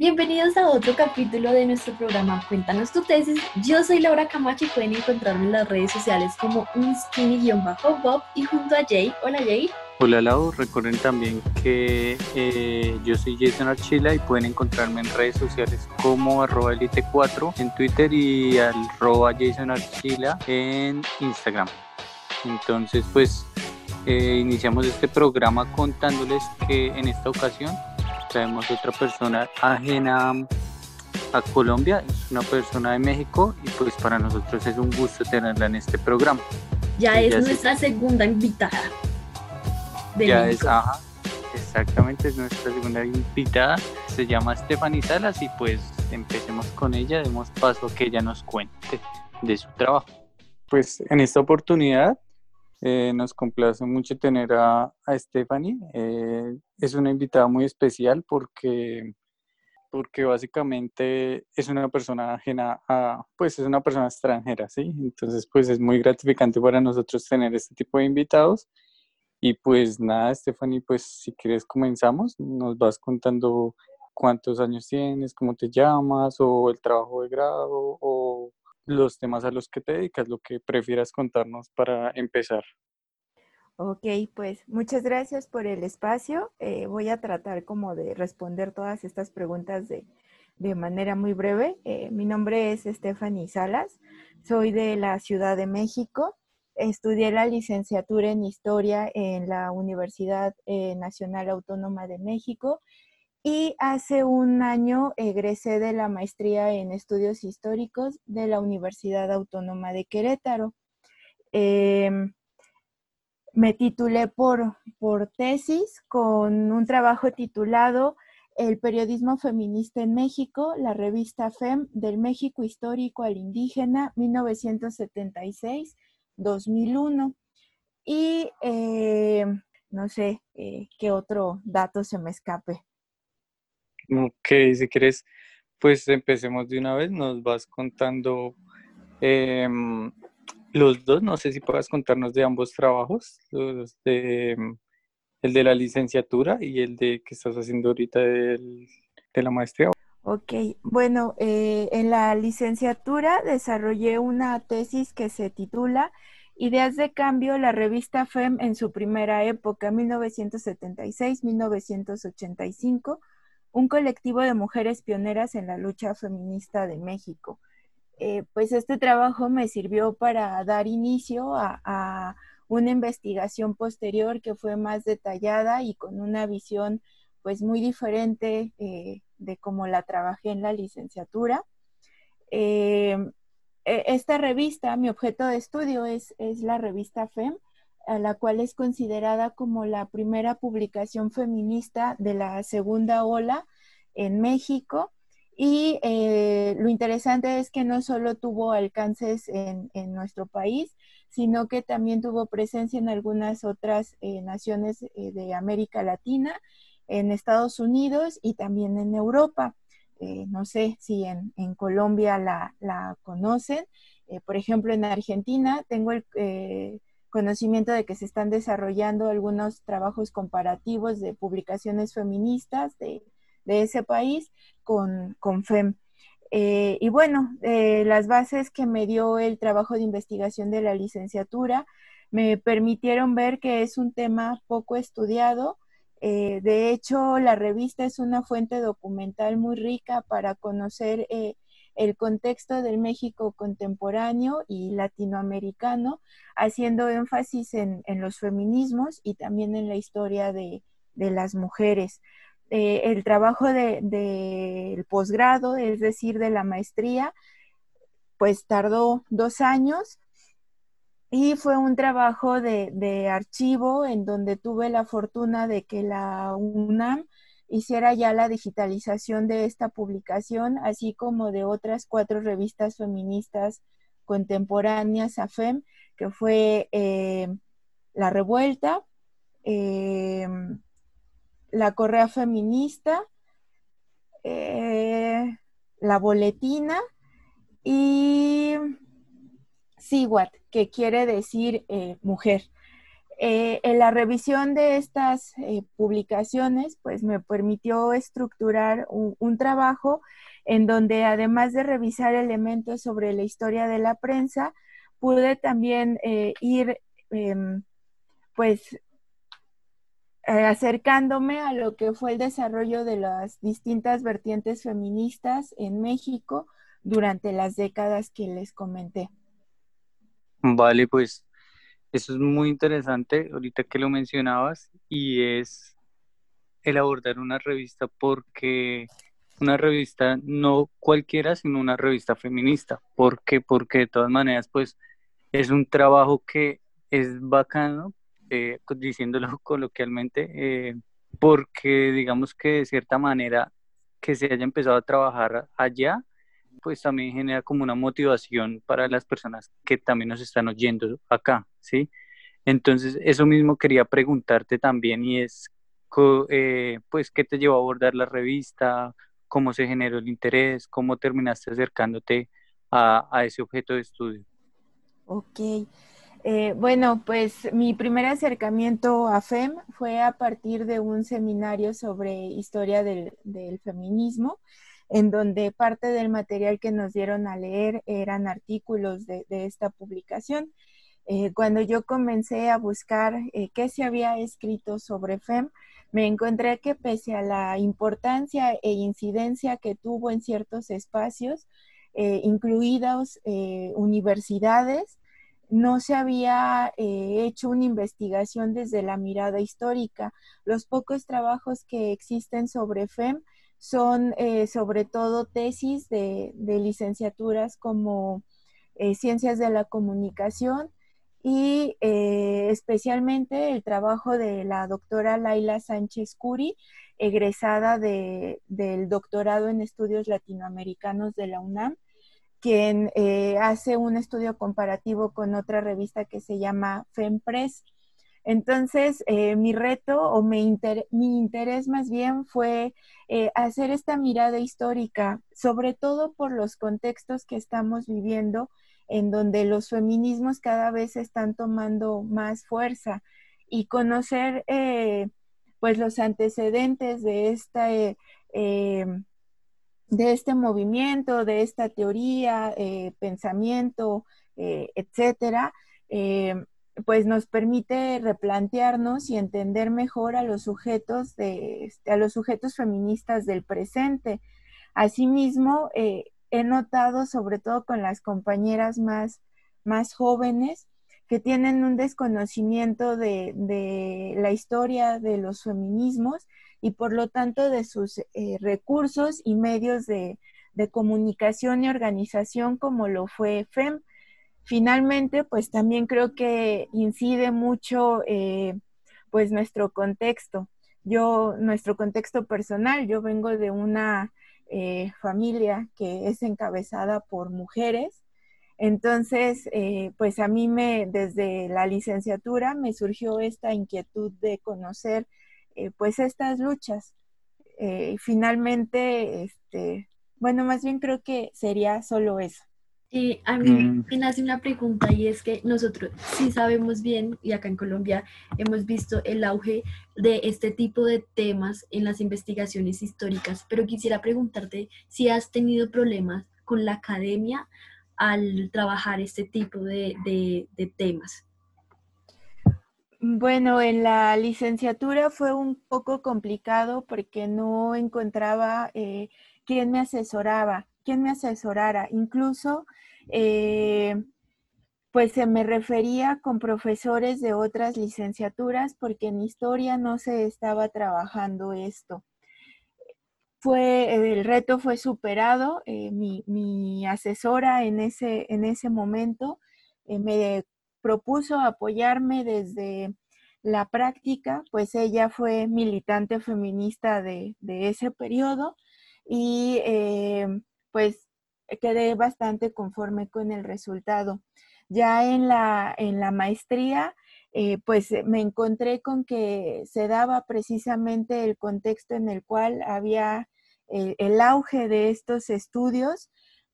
Bienvenidos a otro capítulo de nuestro programa Cuéntanos tu tesis. Yo soy Laura Camacho y pueden encontrarme en las redes sociales como un bob y junto a Jay. Hola Jay. Hola Lau, recuerden también que eh, yo soy Jason Archila y pueden encontrarme en redes sociales como arroba elite4 en Twitter y arroba Jason Archila en Instagram. Entonces pues eh, iniciamos este programa contándoles que en esta ocasión traemos otra persona ajena a Colombia, es una persona de México y pues para nosotros es un gusto tenerla en este programa. Ya es nuestra segunda invitada. ya es, ajá, exactamente, es nuestra segunda invitada. Se llama Stephanie Salas y pues empecemos con ella, demos paso a que ella nos cuente de su trabajo. Pues en esta oportunidad eh, nos complace mucho tener a, a Stephanie. Eh, es una invitada muy especial porque, porque básicamente es una persona ajena a, pues es una persona extranjera, ¿sí? Entonces, pues es muy gratificante para nosotros tener este tipo de invitados. Y pues nada, Stephanie, pues si quieres comenzamos, nos vas contando cuántos años tienes, cómo te llamas, o el trabajo de grado, o los temas a los que te dedicas, lo que prefieras contarnos para empezar. Ok, pues muchas gracias por el espacio. Eh, voy a tratar como de responder todas estas preguntas de, manera muy breve. Eh, mi nombre es Stephanie Salas, soy de la Ciudad de México. Estudié la licenciatura en Historia en la Universidad eh, Nacional Autónoma de México y hace un año egresé de la maestría en estudios históricos de la Universidad Autónoma de Querétaro. Em, me titulé por, por tesis con un trabajo titulado El periodismo feminista en México, la revista FEM del México histórico al indígena 1976-2001. Y eh, no sé eh, qué otro dato se me escape. Ok, si quieres, pues empecemos de una vez, nos vas contando em, los dos, no sé si puedas contarnos de ambos trabajos, de, em, el de la licenciatura y el de que estás haciendo ahorita de la maestría. Ok, bueno, eh, en la licenciatura desarrollé una tesis que se titula Ideas de Cambio, la revista FEM en su primera época, 1976-1985 un colectivo de mujeres pioneras en la lucha feminista de México. Eh, pues este trabajo me sirvió para dar inicio a, una investigación posterior que fue más detallada y con una visión pues muy diferente eh, de cómo la trabajé en la licenciatura. Eh, e, esta revista, mi objeto de estudio es, es la revista FEM, a la cual es considerada como la primera publicación feminista de la segunda ola en México. Y eh, lo interesante es que no solo tuvo alcances en, nuestro país, sino que también tuvo presencia en algunas otras eh, naciones eh, de América Latina, en Estados Unidos y también en Europa. no sé si en, Colombia la, la conocen. por ejemplo, en Argentina tengo el conocimiento de que se están desarrollando algunos trabajos comparativos de publicaciones feministas de, ese país con, con FEM. Eh, y bueno, eh, las bases que me dio el trabajo de investigación de la licenciatura me permitieron ver que es un tema poco estudiado. Eh, de hecho, la revista es una fuente documental muy rica para conocer el contexto del México contemporáneo y latinoamericano, haciendo énfasis en, los feminismos y también en la historia de, las mujeres. Eh, el trabajo del de, posgrado, es decir, de la maestría, pues tardó dos años y fue un trabajo de, de, archivo en donde tuve la fortuna de que la UNAM hiciera ya la digitalización de esta publicación, así como de otras cuatro revistas feministas contemporáneas a FEM, que fue eh, La Revuelta, eh, La Correa Feminista, eh, La Boletina y SIWAT, que quiere decir mujer. Eh, en la revisión de estas eh, publicaciones, pues me permitió estructurar un, trabajo en donde además de revisar elementos sobre la historia de la prensa, pude también eh, ir, em, pues, acercándome a lo que fue el desarrollo de las distintas vertientes feministas en México durante las décadas que les comenté. Vale, pues eso es muy interesante ahorita que lo mencionabas y es el abordar una revista porque una revista no cualquiera, sino una revista feminista. ¿Por qué? Porque de todas maneras, pues es un trabajo que es bacano, eh, diciéndolo coloquialmente, eh, porque digamos que de cierta manera que se haya empezado a trabajar allá pues también genera como una motivación para las personas que también nos están oyendo acá, ¿sí? Entonces, eso mismo quería preguntarte también y es, eh, pues, ¿qué te llevó a abordar la revista? ¿Cómo se generó el interés? ¿Cómo terminaste acercándote a, ese objeto de estudio? Ok. Eh, bueno, pues mi primer acercamiento a FEM fue a partir de un seminario sobre historia del, del feminismo en donde parte del material que nos dieron a leer eran artículos de, esta publicación. Eh, cuando yo comencé a buscar eh, qué se había escrito sobre FEM, me encontré que pese a la importancia e incidencia que tuvo en ciertos espacios, eh, incluidos universidades, no se había hecho una investigación desde la mirada histórica. Los pocos trabajos que existen sobre FEM son eh, sobre todo tesis de, licenciaturas como eh, Ciencias de la Comunicación y eh, especialmente el trabajo de la doctora Laila Sánchez Curi, egresada del doctorado en estudios latinoamericanos de la UNAM, quien hace un estudio comparativo con otra revista que se llama FEMPRES entonces, eh, mi reto o mi, interés más bien fue eh, hacer esta mirada histórica, sobre todo por los contextos que estamos viviendo, en donde los feminismos cada vez están tomando más fuerza y conocer eh, pues los antecedentes de esta de este movimiento, de esta teoría, pensamiento, etcétera, pues nos permite replantearnos y entender mejor a los sujetos de, este, a los sujetos feministas del presente. Asimismo, eh, he notado, sobre todo con las compañeras más, más jóvenes, que tienen un desconocimiento de, la historia de los feminismos y por lo tanto de sus eh, recursos y medios de, de comunicación y organización como lo fue FEM Finalmente, pues también creo que incide mucho eh, pues nuestro contexto. Yo, nuestro contexto personal, yo vengo de una eh, familia que es encabezada por mujeres. Entonces, eh, pues a mí me, desde la licenciatura, me surgió esta inquietud de conocer pues estas luchas. finalmente, este, bueno, más bien creo que sería solo eso. Sí, a mí mm. me nace una pregunta y es que nosotros sí sabemos bien, y acá en Colombia hemos visto el auge de este tipo de temas en las investigaciones históricas, pero quisiera preguntarte si has tenido problemas con la academia al trabajar este tipo de, temas. Bueno, en la licenciatura fue un poco complicado porque no encontraba eh, quién me asesoraba quién me asesorara. Incluso, eh, pues se me refería con profesores de otras licenciaturas porque en historia no se estaba trabajando esto. Fue, el reto fue superado. Eh, mi, asesora en ese, en ese momento eh, me propuso apoyarme desde la práctica, pues ella fue militante feminista de, ese periodo y pues quedé bastante conforme con el resultado. Ya en la, en la maestría, eh, pues me encontré con que se daba precisamente el contexto en el cual había eh, el auge de estos estudios,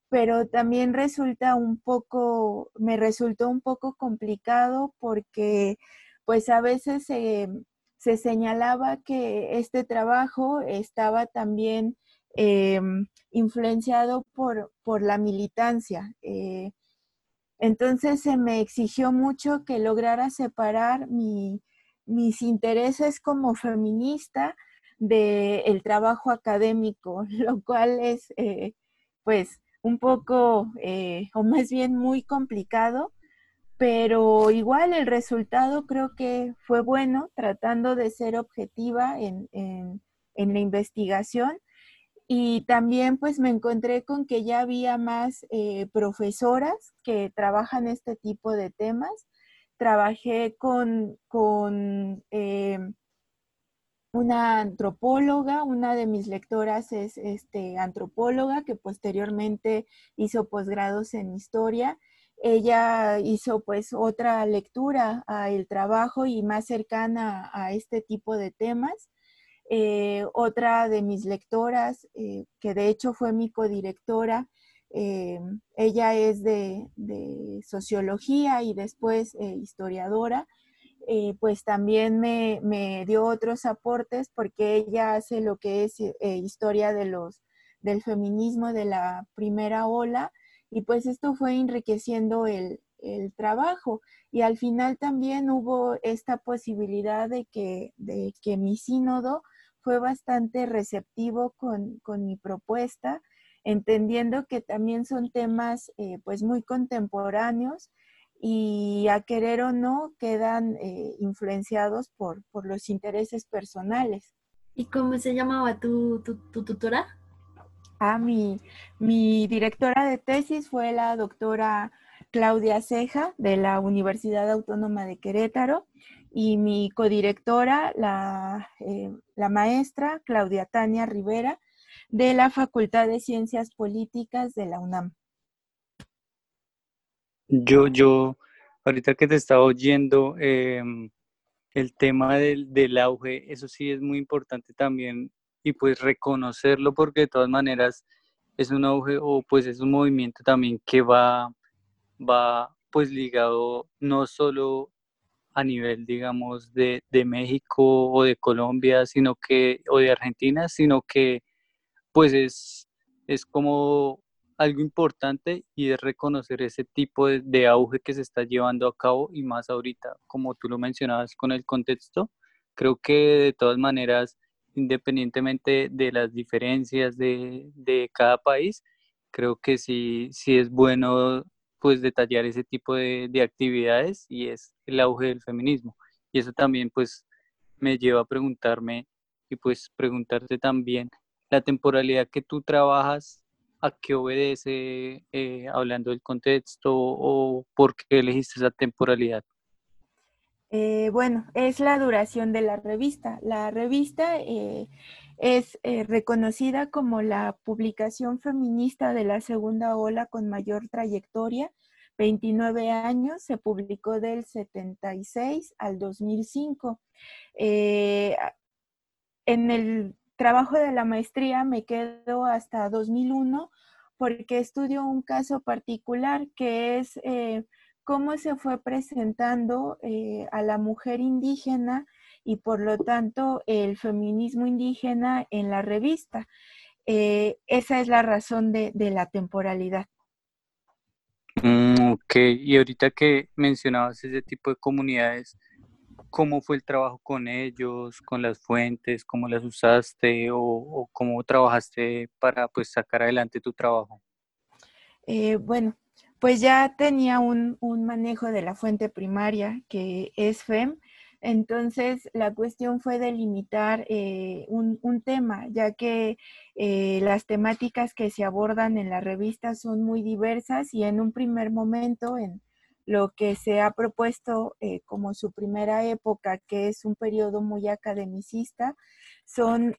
pero también resulta un poco, me resultó un poco complicado porque pues a veces se, señalaba que este trabajo estaba también em, influenciado por, por, la militancia. Eh, entonces se me exigió mucho que lograra separar mis intereses como feminista del trabajo académico, lo cual es eh, pues un poco, eh, o más bien muy complicado, pero igual el resultado creo que fue bueno, tratando de ser objetiva en, la investigación. Y también pues me encontré con que ya había más eh, profesoras que trabajan este tipo de temas. Trabajé con, con eh, una antropóloga, una de mis lectoras es este, antropóloga que posteriormente hizo posgrados en historia. Ella hizo pues otra lectura al trabajo y más cercana a este tipo de temas. Eh, otra de mis lectoras, eh, que de hecho fue mi codirectora, eh, ella es de, de, sociología y después historiadora eh, pues también me, dio otros aportes porque ella hace lo que es eh, historia de los, del feminismo de la primera ola y pues esto fue enriqueciendo el, trabajo. Y al final también hubo esta posibilidad de que, de que mi sínodo fue bastante receptivo con, mi propuesta, entendiendo que también son temas eh, pues muy contemporáneos y a querer o no quedan eh, influenciados por, los intereses personales. ¿Y cómo se llamaba tu, tutora? Ah, mi, mi directora de tesis fue la doctora Claudia Ceja de la Universidad Autónoma de Querétaro y mi codirectora, la, eh, la maestra Claudia Tania Rivera de la Facultad de Ciencias Políticas de la UNAM. Yo, yo, ahorita que te estaba oyendo, em, el tema del, del, auge, eso sí es muy importante también y pues reconocerlo porque de todas maneras es un auge o pues es un movimiento también que va, va pues ligado no solo a nivel, digamos, de, de México o de Colombia, sino que, o de Argentina, sino que pues es, es como algo importante y es reconocer ese tipo de, auge que se está llevando a cabo y más ahorita, como tú lo mencionabas con el contexto, creo que de todas maneras, independientemente de las diferencias de, de cada país, creo que sí, sí es bueno pues detallar ese tipo de, de actividades y es el auge del feminismo. Y eso también pues me lleva a preguntarme y pues preguntarte también la temporalidad que tú trabajas a qué obedece, eh, hablando del contexto, o por qué elegiste esa temporalidad? Eh, bueno, es la duración de la revista. La revista eh, es reconocida como la publicación feminista de la segunda ola con mayor trayectoria. 29 años, se publicó del 76 al 2005. en el trabajo de la maestría me quedo hasta 2001 porque estudio un caso particular que es eh, cómo se fue presentando eh, a la mujer indígena y por lo tanto el feminismo indígena en la revista. Eh, esa es la razón de, de la temporalidad. Mm, ok, y ahorita que mencionabas ese tipo de comunidades, cómo fue el trabajo con ellos, con las fuentes, cómo las usaste o, cómo trabajaste para pues sacar adelante tu trabajo. Eh, bueno, pues ya tenía un, manejo de la fuente primaria que es FEM, entonces la cuestión fue delimitar eh, un, tema, ya que eh, las temáticas que se abordan en la revista son muy diversas y en un primer momento, en, lo que se ha propuesto eh, como su primera época, que es un periodo muy academicista, son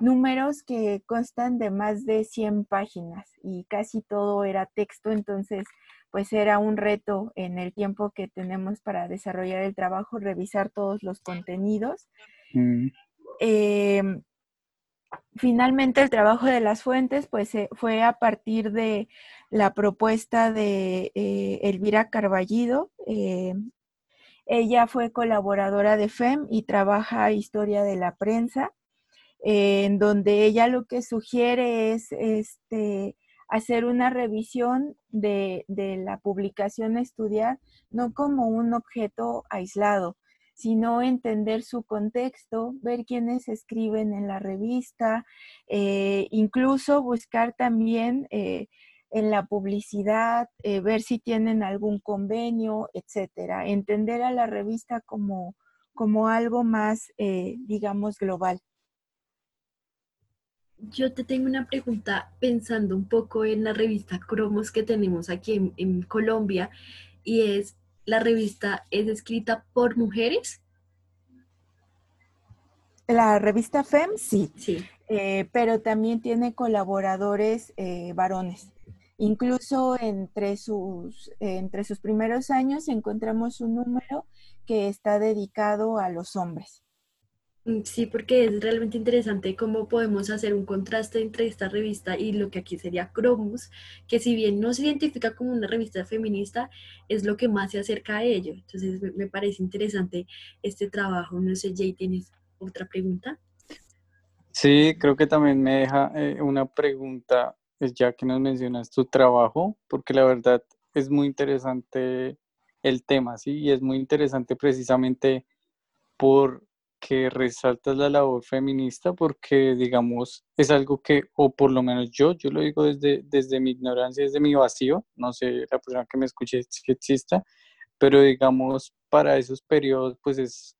números que constan de más de 100 páginas y casi todo era texto, entonces pues era un reto en el tiempo que tenemos para desarrollar el trabajo, revisar todos los contenidos. Mm. Em, finalmente el trabajo de las fuentes pues fue a partir de la propuesta de eh, Elvira Carballido. Eh, Ella fue colaboradora de FEM y trabaja historia de la prensa, en donde ella lo que sugiere es este, hacer una revisión de, la publicación a estudiar, no como un objeto aislado, sino entender su contexto, ver quiénes escriben en la revista, eh, incluso buscar también eh, en la publicidad, eh, ver si tienen algún convenio, etcétera. Entender a la revista como, como algo más, digamos, global. Yo te tengo una pregunta pensando un poco en la revista Cromos que tenemos aquí en, Colombia y es, ¿la revista es escrita por mujeres? La revista FEM, sí. Sí. Eh, pero también tiene colaboradores eh, varones. Incluso entre sus, entre sus primeros años encontramos un número que está dedicado a los hombres. Mm, sí, porque es realmente interesante cómo podemos hacer un contraste entre esta revista y lo que aquí sería Cromus, que si bien no se identifica como una revista feminista, es lo que más se acerca a ello. Entonces me, parece interesante este trabajo. No sé, Jay, ¿tienes otra pregunta? Sí, creo que también me deja eh, una pregunta, ya que nos mencionas tu trabajo, porque la verdad es muy interesante el tema, ¿sí? Y es muy interesante precisamente por que resaltas la labor feminista porque, digamos, es algo que, o por lo menos yo, yo lo digo desde, desde mi ignorancia, desde mi vacío, no sé la persona que me escuche si exista, pero digamos, para esos periodos, pues es,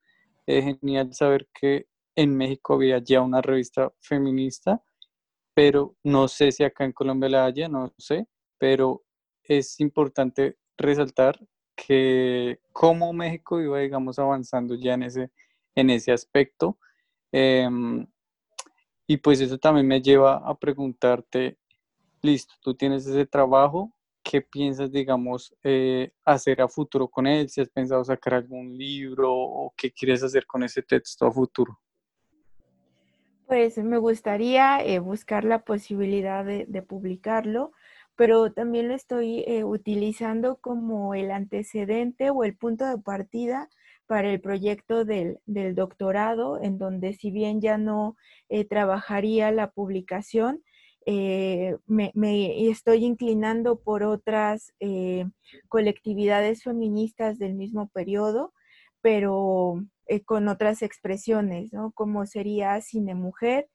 genial saber que en México había ya una revista feminista, pero no sé si acá en Colombia la haya, no sé, pero es importante resaltar que como México iba, digamos, avanzando ya en ese en ese aspecto. Em, y pues eso también me lleva a preguntarte, listo, tú tienes ese trabajo, ¿qué piensas, digamos, eh, hacer a futuro con él? Si has pensado sacar algún libro o qué quieres hacer con ese texto a futuro. Pues me gustaría eh, buscar la posibilidad de, publicarlo, pero también lo estoy eh, utilizando como el antecedente o el punto de partida para el proyecto del, doctorado, en donde si bien ya no eh, trabajaría la publicación, eh, me, estoy inclinando por otras eh, colectividades feministas del mismo periodo, pero con otras expresiones, ¿no? Como sería Cine Mujer,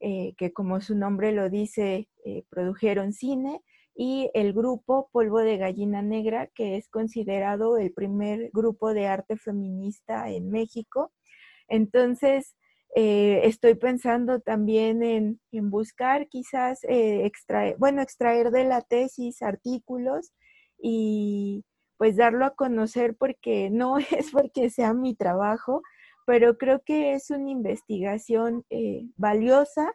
que como su nombre lo dice, produjeron cine, y el grupo Polvo de Gallina Negra, que es considerado el primer grupo de arte feminista en México. Entonces, eh, estoy pensando también en, buscar quizás eh, extraer, bueno, extraer de la tesis artículos y pues darlo a conocer porque no es porque sea mi trabajo, pero creo que es una investigación eh, valiosa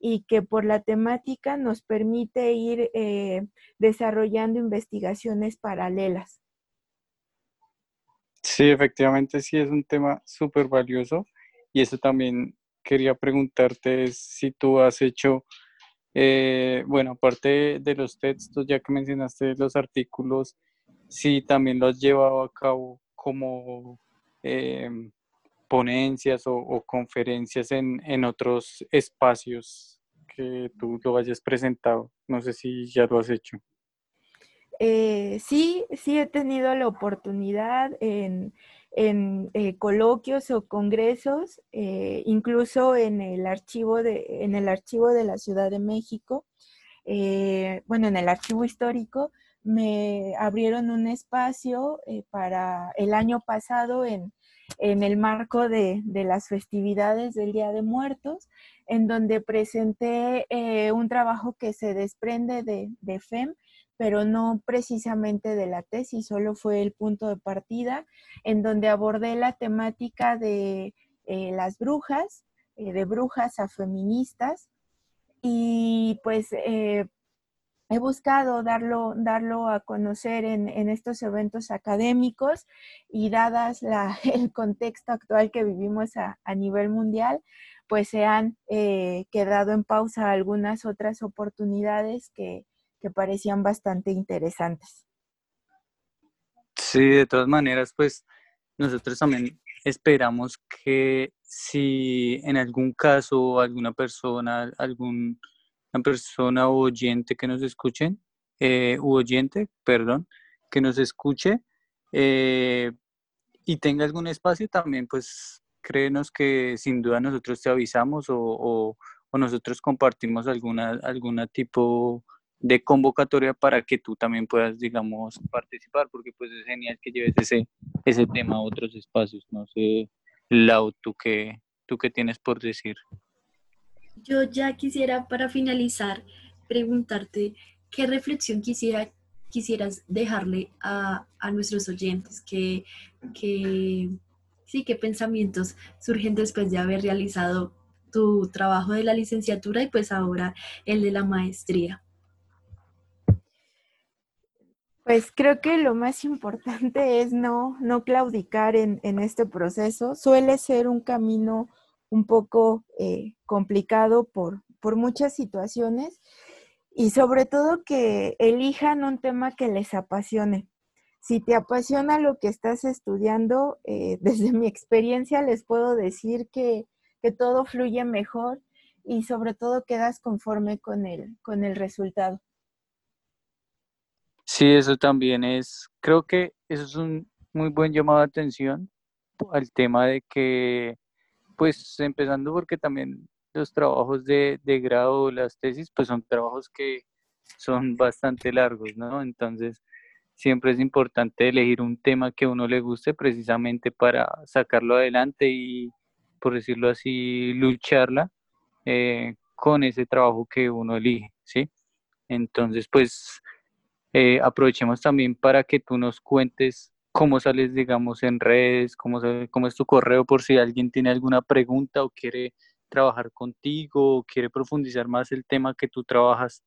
y que por la temática nos permite ir eh, desarrollando investigaciones paralelas. Sí, efectivamente sí es un tema súper valioso y eso también quería preguntarte si tú has hecho, eh, bueno, aparte de los textos, ya que mencionaste los artículos, si también lo has llevado a cabo como eh, ponencias o, conferencias en, en, otros espacios que tú lo hayas presentado. No sé si ya lo has hecho. Eh, sí, sí he tenido la oportunidad en, en eh, coloquios o congresos, eh, incluso en el archivo de, en el archivo de la Ciudad de México, bueno, en el archivo histórico, me abrieron un espacio para el año pasado en, en el marco de, las festividades del Día de Muertos, en donde presenté eh, un trabajo que se desprende de, FEM, pero no precisamente de la tesis, solo fue el punto de partida, en donde abordé la temática de eh, las brujas, eh, de brujas a feministas, y pues he buscado darlo, darlo a conocer en, estos eventos académicos y dadas el contexto actual que vivimos a, nivel mundial, pues se han eh, quedado en pausa algunas otras oportunidades que, parecían bastante interesantes. Sí, de todas maneras, pues nosotros también esperamos que si en algún caso alguna persona, alguna persona o oyente que nos escuchen, eh, u oyente, perdón, que nos escuche eh, y tenga algún espacio también, pues créenos que sin duda nosotros te avisamos o, o, nosotros compartimos alguna, alguna tipo de convocatoria para que tú también puedas, digamos, participar, porque pues es genial que lleves ese, ese tema a otros espacios. No sé, Lau, ¿tú qué, tú qué tienes por decir? Yo ya quisiera, para finalizar, preguntarte qué reflexión quisiera, quisieras dejarle a, nuestros oyentes, que, que, sí, qué pensamientos surgen después de haber realizado tu trabajo de la licenciatura y pues ahora el de la maestría. Pues creo que lo más importante es no, no claudicar en, este proceso. Suele ser un camino un poco eh, complicado por, por muchas situaciones y sobre todo que elijan un tema que les apasione. Si te apasiona lo que estás estudiando, eh, desde mi experiencia les puedo decir que, que, todo fluye mejor y sobre todo quedas conforme con el, con el resultado. Sí, eso también es, creo que eso es un muy buen llamado de atención al tema de que, pues empezando porque también los trabajos de, de grado, las tesis, pues son trabajos que son bastante largos, ¿no? Entonces, siempre es importante elegir un tema que uno le guste precisamente para sacarlo adelante y, por decirlo así, lucharla eh, con ese trabajo que uno elige, ¿sí? Entonces, pues eh, aprovechemos también para que tú nos cuentes cómo sales, digamos, en redes, cómo, es tu correo por si alguien tiene alguna pregunta o quiere trabajar contigo o quiere profundizar más el tema que tú trabajas.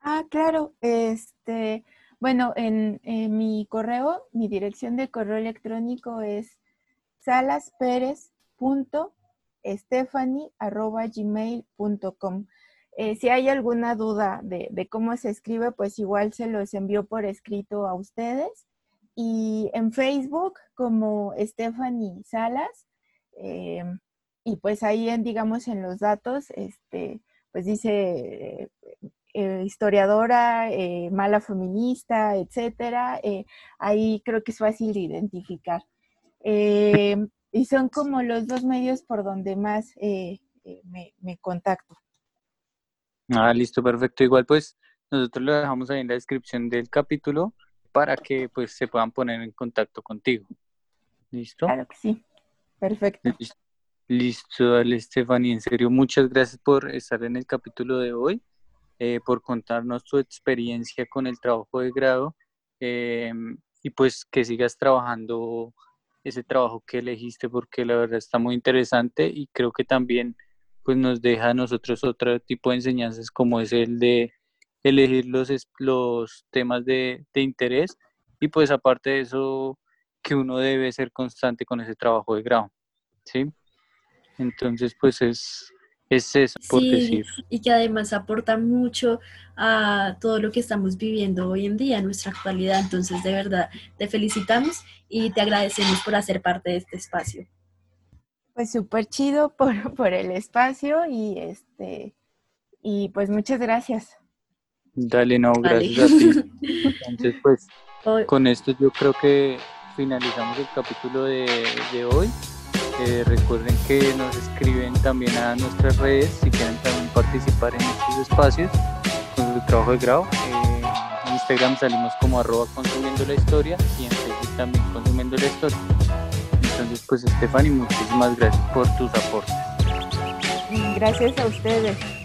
Ah, claro. Este, bueno, en, mi correo, mi dirección de correo electrónico es salasperez.estefani.gmail.com. Eh, si hay alguna duda de, cómo se escribe, pues igual se los envío por escrito a ustedes. Y en Facebook como Stephanie Salas. Eh, y pues ahí, en, digamos, en los datos, este, pues dice eh, historiadora, mala feminista, etcétera. ahí creo que es fácil de identificar. y son como los dos medios por donde más me contacto. Ah, listo, perfecto. Igual pues nosotros lo dejamos ahí en la descripción del capítulo para que pues se puedan poner en contacto contigo. ¿Listo? Claro que sí. Perfecto. Listo, dale, Stephanie. En serio, muchas gracias por estar en el capítulo de hoy, eh, por contarnos tu experiencia con el trabajo de grado em, y pues que sigas trabajando ese trabajo que elegiste porque la verdad está muy interesante y creo que también pues nos deja a nosotros otro tipo de enseñanzas como es el de elegir los, los temas de, interés y pues aparte de eso que uno debe ser constante con ese trabajo de grado, ¿sí? Entonces pues es, es eso por decir. Y que además aporta mucho a todo lo que estamos viviendo hoy en día, en nuestra actualidad. Entonces de verdad te felicitamos y te agradecemos por hacer parte de este espacio. Pues súper chido por, por el espacio y este y pues muchas gracias. Dale, no, gracias a ti. Entonces, pues con esto yo creo que finalizamos el capítulo de, hoy. Eh, recuerden que nos escriben también a nuestras redes si quieren también participar en estos espacios con su trabajo de grado. Eh, en Instagram salimos como arroba consumiendo la historia y en Facebook también consumiendo la historia. Pues Stephanie, muchísimas gracias por tus aportes. Gracias a ustedes.